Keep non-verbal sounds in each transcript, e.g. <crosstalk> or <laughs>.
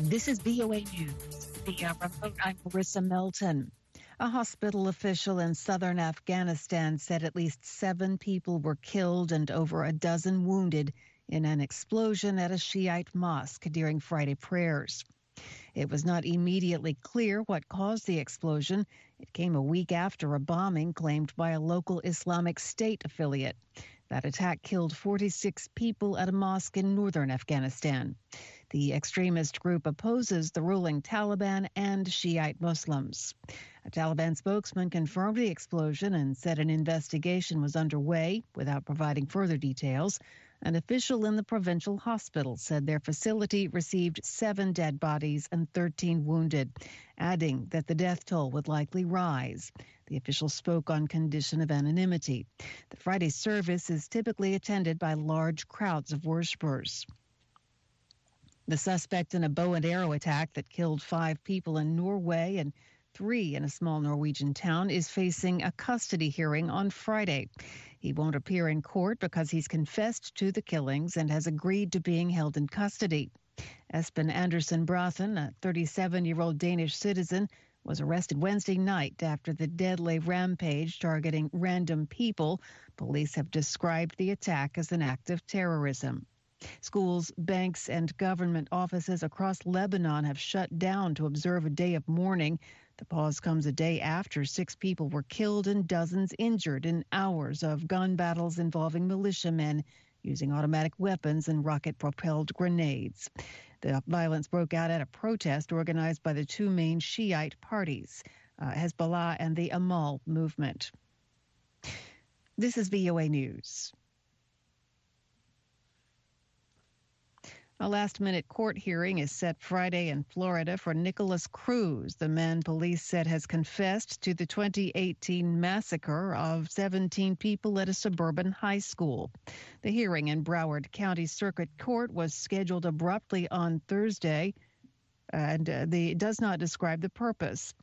This is VOA News. Via remote, I'm Marissa Melton. A hospital official in southern Afghanistan said at least seven people were killed and over a dozen wounded in an explosion at a Shiite mosque during Friday prayers. It was not immediately clear what caused the explosion. It came a week after a bombing claimed by a local Islamic State affiliate. That attack killed 46 people at a mosque in northern Afghanistan. The extremist group opposes the ruling Taliban and Shiite Muslims. A Taliban spokesman confirmed the explosion and said an investigation was underway without providing further details. An official in the provincial hospital said their facility received seven dead bodies and 13 wounded, adding that the death toll would likely rise. The official spoke on condition of anonymity. The Friday service is typically attended by large crowds of worshippers. The suspect in a bow and arrow attack that killed five people in Norway and three in a small Norwegian town is facing a custody hearing on Friday. He won't appear in court because he's confessed to the killings and has agreed to being held in custody. Espen Andersen Brathen, a 37 year old Danish citizen, was arrested Wednesday night after the deadly rampage targeting random people. Police have described the attack as an act of terrorism. Schools, banks, and government offices across Lebanon have shut down to observe a day of mourning. The pause comes a day after six people were killed and dozens injured in hours of gun battles involving militiamen using automatic weapons and rocket propelled grenades. The violence broke out at a protest organized by the two main Shiite parties, uh, Hezbollah and the Amal movement. This is VOA News. A last minute court hearing is set Friday in Florida for Nikolas Cruz, the man police said has confessed to the 2018 massacre of 17 people at a suburban high school. The hearing in Broward County Circuit Court was scheduled abruptly on Thursday and uh, the does not describe the purpose.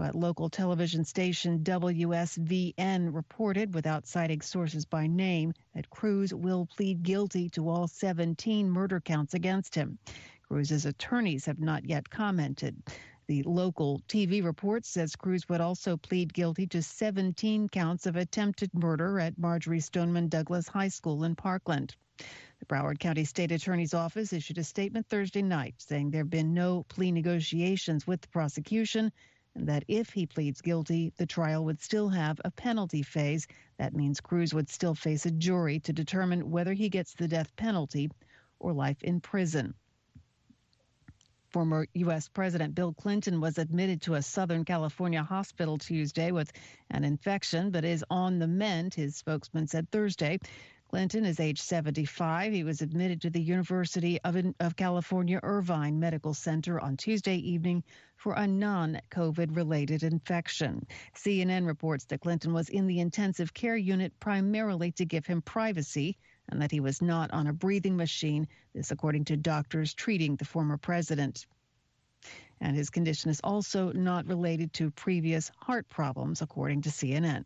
But local television station WSVN reported, without citing sources by name, that Cruz will plead guilty to all 17 murder counts against him. Cruz's attorneys have not yet commented. The local TV report says Cruz would also plead guilty to 17 counts of attempted murder at Marjory Stoneman Douglas High School in Parkland. The Broward County State Attorney's Office issued a statement Thursday night saying there have been no plea negotiations with the prosecution and that if he pleads guilty, the trial would still have a penalty phase. That means Cruz would still face a jury to determine whether he gets the death penalty or life in prison. Former U.S. President Bill Clinton was admitted to a Southern California hospital Tuesday with an infection, but is on the mend, his spokesman said Thursday. Clinton is age 75. He was admitted to the University of, of California Irvine Medical Center on Tuesday evening for a non COVID related infection. CNN reports that Clinton was in the intensive care unit primarily to give him privacy and that he was not on a breathing machine. This, according to doctors treating the former president. And his condition is also not related to previous heart problems, according to CNN.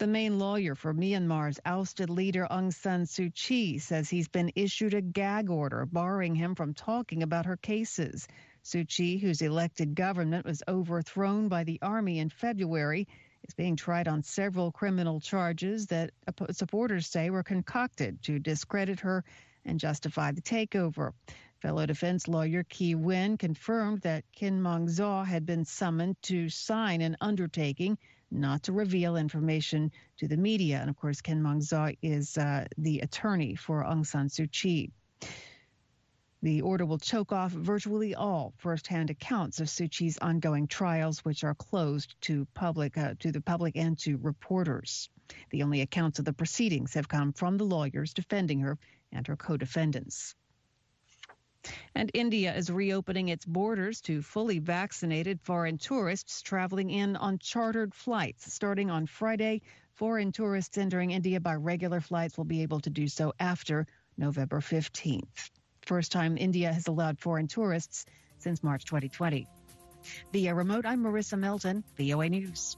The main lawyer for Myanmar's ousted leader Aung San Suu Kyi says he's been issued a gag order barring him from talking about her cases. Suu Kyi, whose elected government was overthrown by the army in February, is being tried on several criminal charges that supporters say were concocted to discredit her and justify the takeover. Fellow defense lawyer Kyi Win confirmed that Khin Maung Zaw had been summoned to sign an undertaking not to reveal information to the media. And of course, Khin Maung Zaw is uh, the attorney for Aung San Suu Kyi. The order will choke off virtually all firsthand accounts of Suu Kyi's ongoing trials, which are closed to public uh, to the public and to reporters. The only accounts of the proceedings have come from the lawyers defending her and her co-defendants. And India is reopening its borders to fully vaccinated foreign tourists traveling in on chartered flights. Starting on Friday, foreign tourists entering India by regular flights will be able to do so after November 15th. First time India has allowed foreign tourists since March 2020. Via remote, I'm Marissa Melton, VOA News.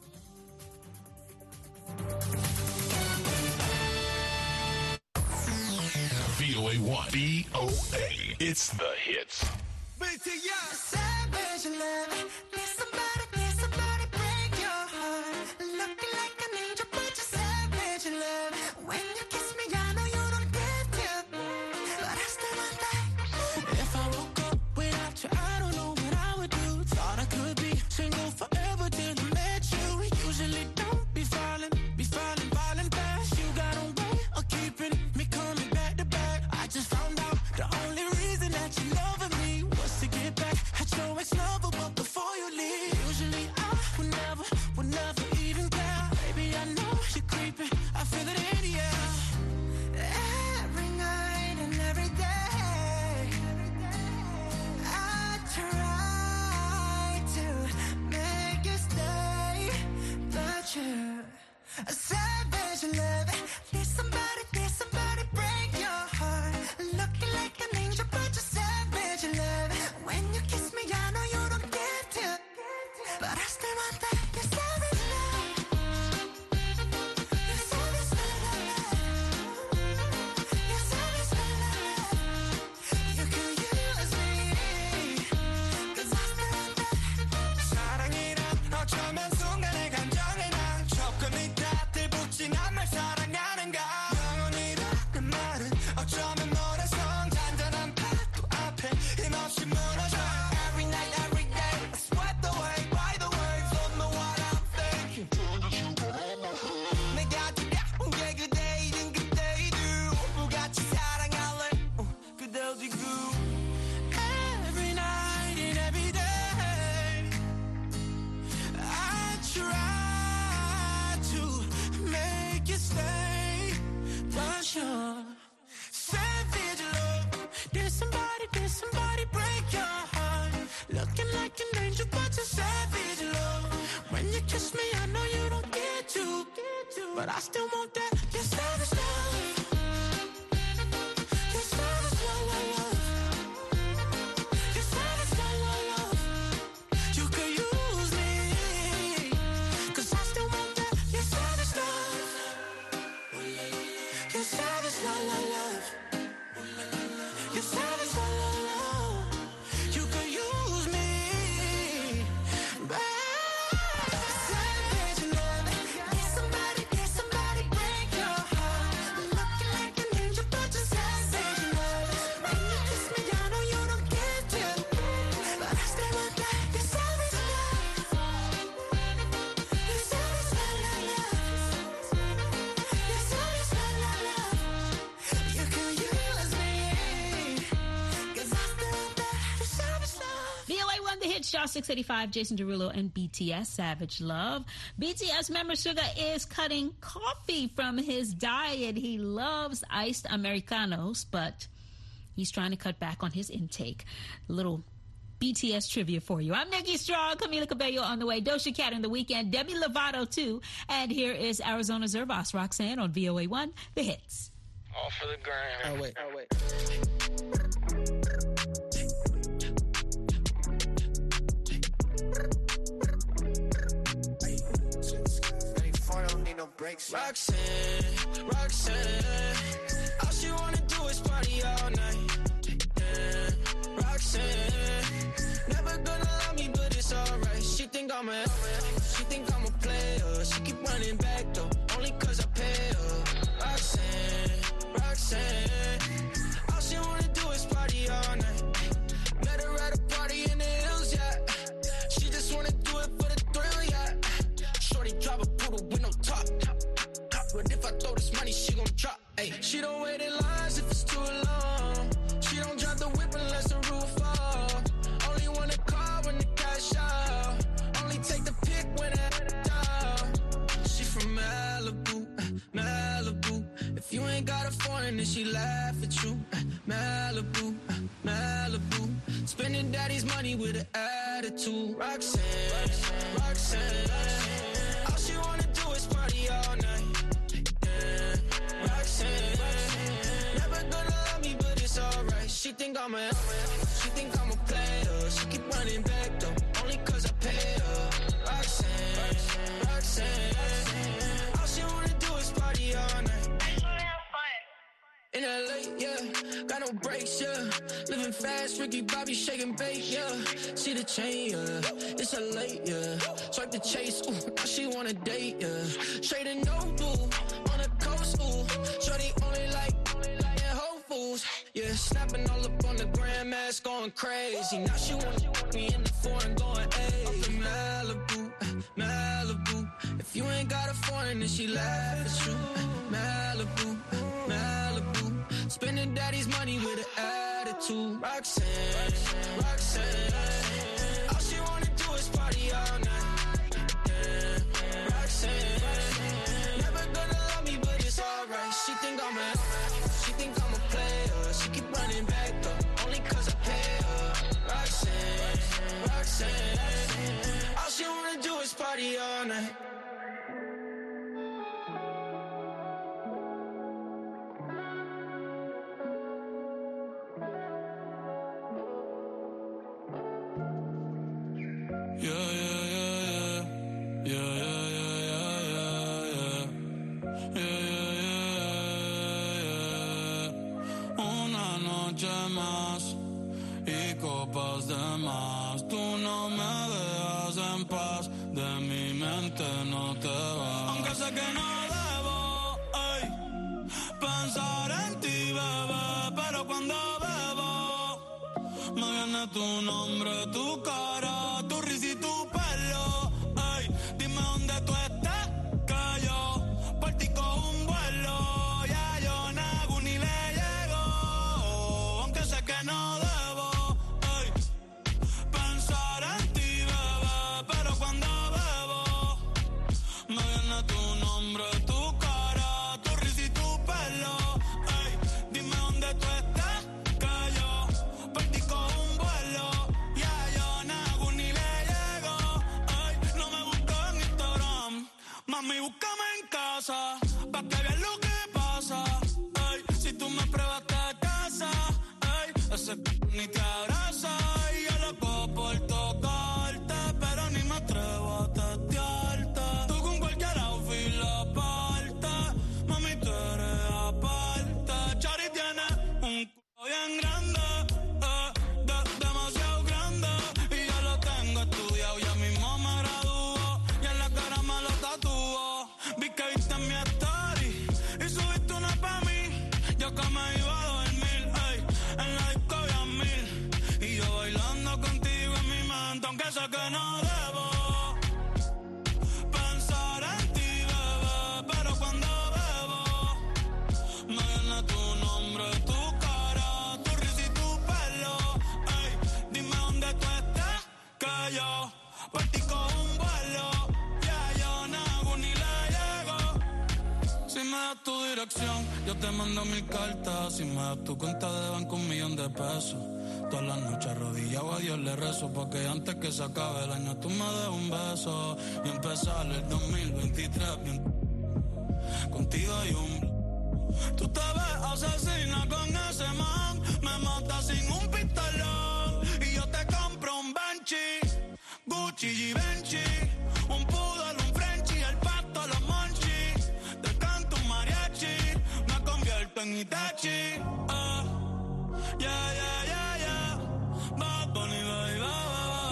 1. VOA. It's the hits. BTS. still want that. Is love. Is love, love, love. Your style is love, love, love. You could use me. Cause I still want that. Just style is love. Is love, love, love. Star 685, Jason Derulo, and BTS Savage Love. BTS member Suga is cutting coffee from his diet. He loves iced Americanos, but he's trying to cut back on his intake. Little BTS trivia for you. I'm Nikki Strong, Camila Cabello on the way, Doja Cat in the Weeknd, Demi Lovato too, and here is Arizona Zervas Roxanne on VOA1, The Hits. All for the gram. Oh, wait. Oh, wait. breaks. Roxanne, Roxanne, all she wanna do is party all night. Yeah. Roxanne, never gonna love me, but it's alright. She think I'm a, she think I'm a player. She keep running back though, only cause I pay her. Roxanne, Roxanne, all she wanna do is party all night. Hey, she don't wait in line. coming. She think I'm a player. She keep running back though, only cause I paid her. Roxanne, Roxanne. All she wanna do is party all night. In LA, yeah, got no brakes, yeah. Living fast, Ricky Bobby shaking bait, yeah. See the chain, yeah. It's a late, yeah. Swipe the chase, ooh, now she wanna date, yeah. Straight and no boo yeah. Snapping all up on the grandmas, going crazy. Now she wanna me in the foreign, going, in Malibu, Malibu. If you ain't got a foreign, then she laugh at you. Malibu, Malibu. Spending daddy's money with an attitude. Roxanne, Roxanne. All she wanna do is party all night. Roxanne. Roxanne. All she wanna do is party all night. Yeah, yeah, yeah, yeah. Yeah, yeah, yeah, yeah, yeah, yeah. Yeah, yeah, yeah, yeah. Una noche tu nombre, mami, búscame en casa, pa' que veas lo que pasa. Ay, si tú me pruebas te casa, ay, ese ni te yo por ti cojo un vuelo. Ya yo nago ni le llego. Si me das tu dirección, yo te mando mil cartas. Si me das tu cuenta de banco, un millón de pesos. Todas las noches arrodillado a Dios le rezo Porque antes que se acabe el año tú me des un beso Y empezar el 2023 bien Contigo hay un Tú te ves asesina con ese man Me mata sin un pistolón Y yo te compro un Benchi Gucci y Benchi Un poodle, un Frenchie El pato, los monchis Te canto un mariachi Me convierto en Itachi ah. Yeah, yeah, yeah, yeah Bad Bunny, baby, ba, ba, ba.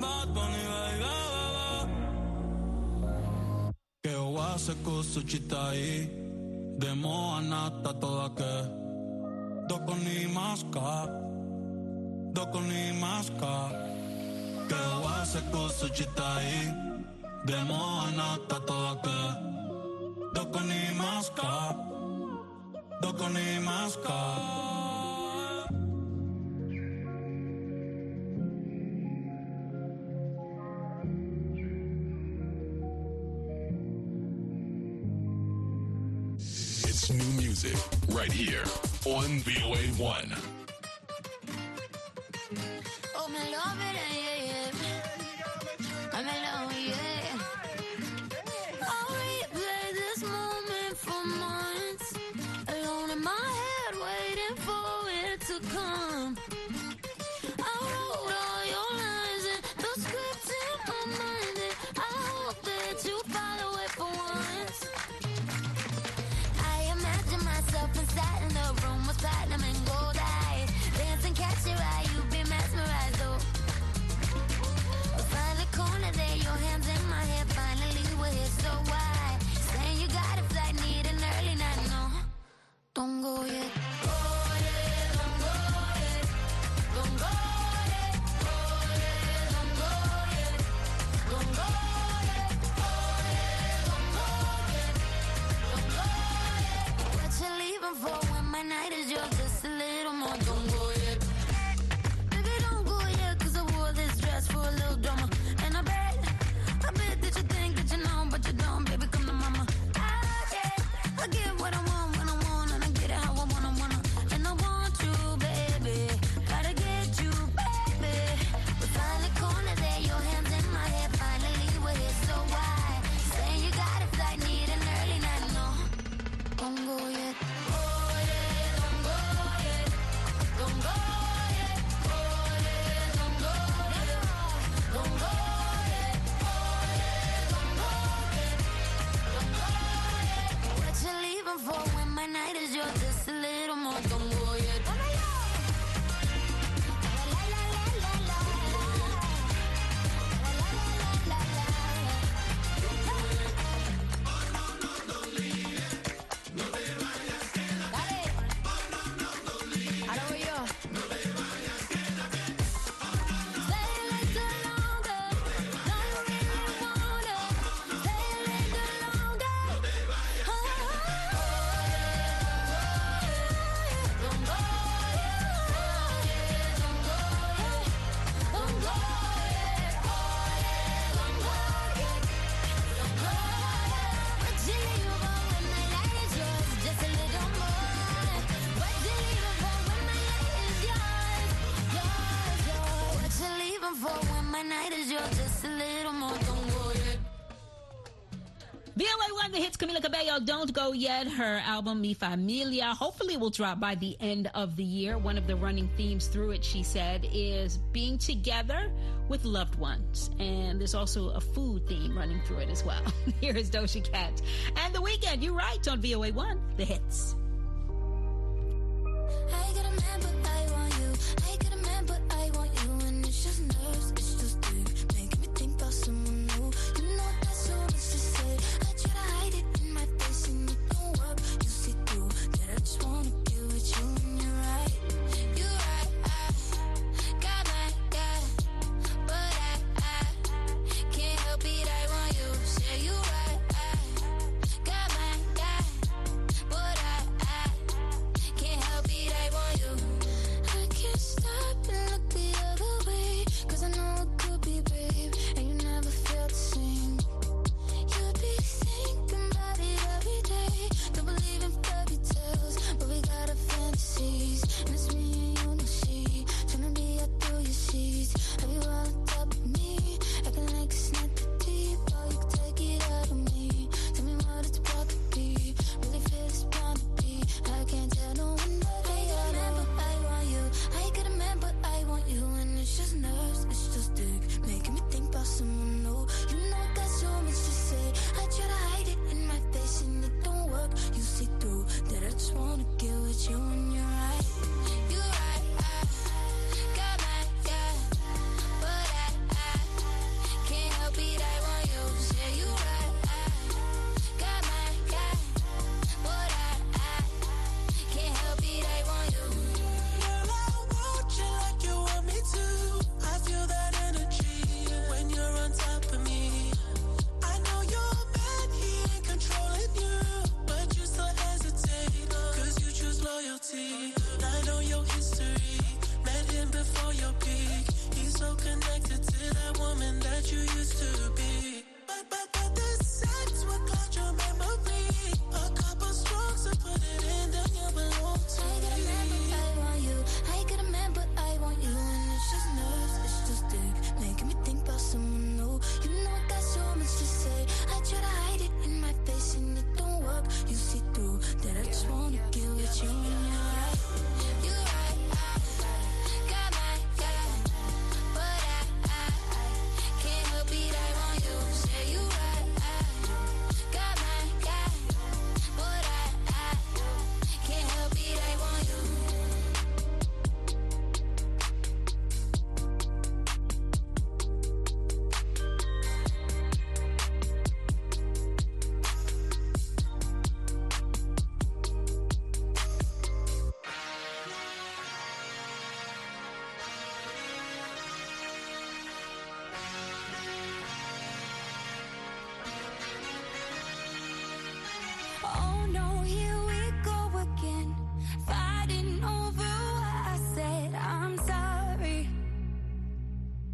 Bad Bunny, baby, ba, ba, ba. Que owa se kusu chitai Demo anata toda ke Doko ni maska Doko ni maska Que owa se kusu chitai Demo anata toda ke Doko ni maska Doko ni maska It's new music right here on VOA1. Oh, me love it, yeah, up and sat in the room with platinum and gold eyes. Eye, you mesmerized, oh. Corner there, your hands in my hair. Finally, we're here, so why? You got need an early night, no. Don't go yet. looking for Y'all Don't Go Yet, her album Mi Familia, hopefully will drop by the end of the year. One of the running themes through it, she said, is being together with loved ones. And there's also a food theme running through it as well. <laughs> Here is Doja Cat. And The Weeknd, you're right, on VOA1, The Hits.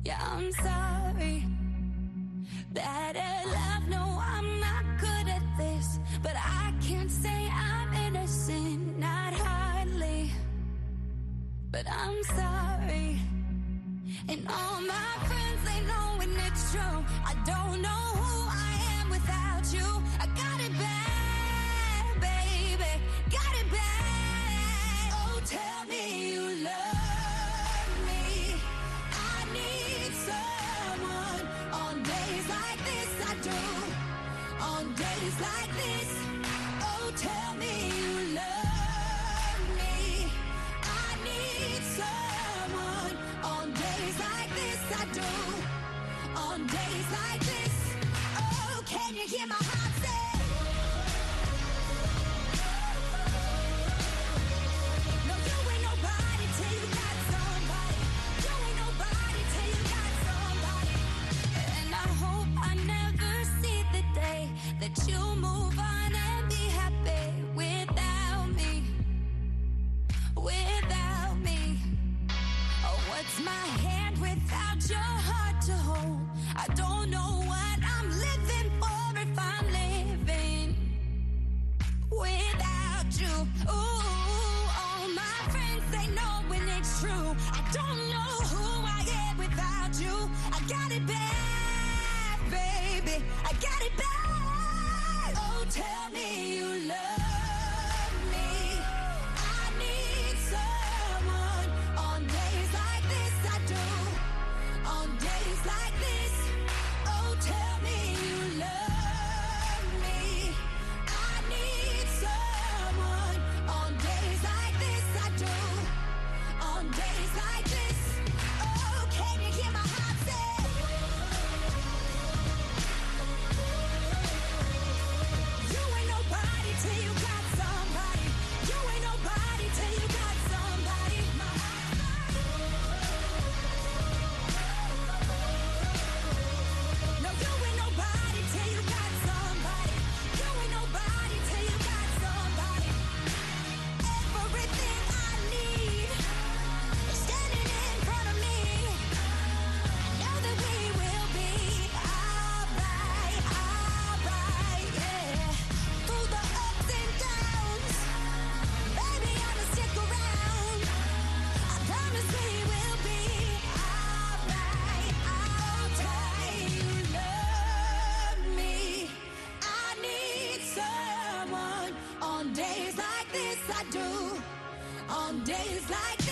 Yeah, I'm sorry that I love. No, I'm not good at this, but I can't say I'm innocent, not hardly. But I'm sorry, and all my friends they know when it's true. I don't know who I am without you. I got it bad. I got it back. days like this.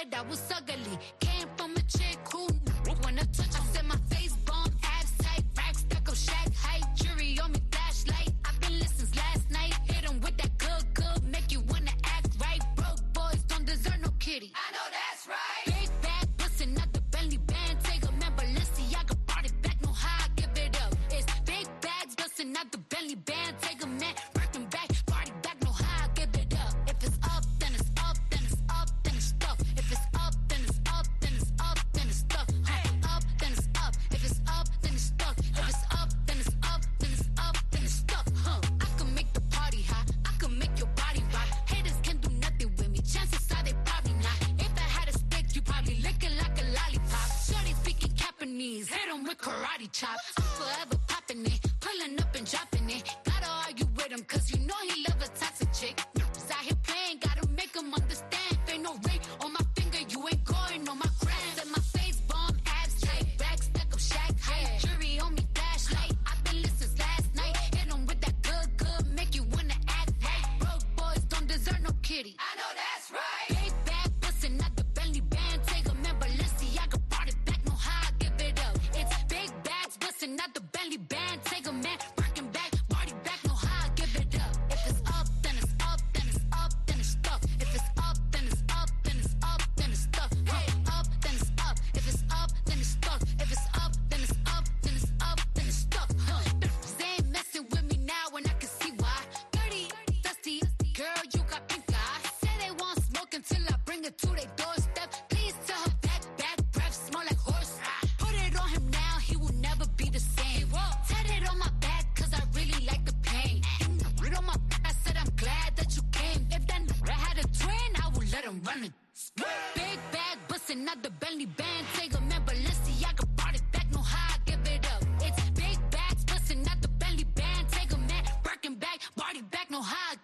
said I was ugly. with karate chops. Forever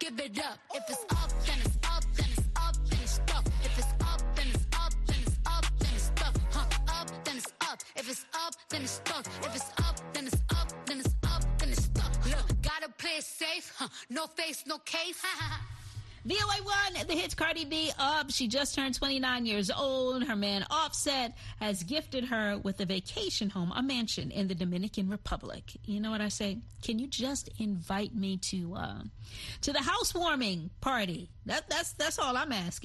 give it up. If it's up, then it's up, then it's up, then it's stuff. If it's up, then it's up, then it's up, then it's stuff. Huh, up, then it's up. If it's up, then it's stuck. If it's up, then it's up, then it's up, then it's stuck. Look, gotta play it safe. Huh, no face, no case. VOA1, the hits Cardi B up. She just turned 29 years old. Her man said, has gifted her with a vacation home, a mansion in the Dominican Republic. You know what I say? Can you just invite me to uh, to the housewarming party? That, that's that's all I'm asking.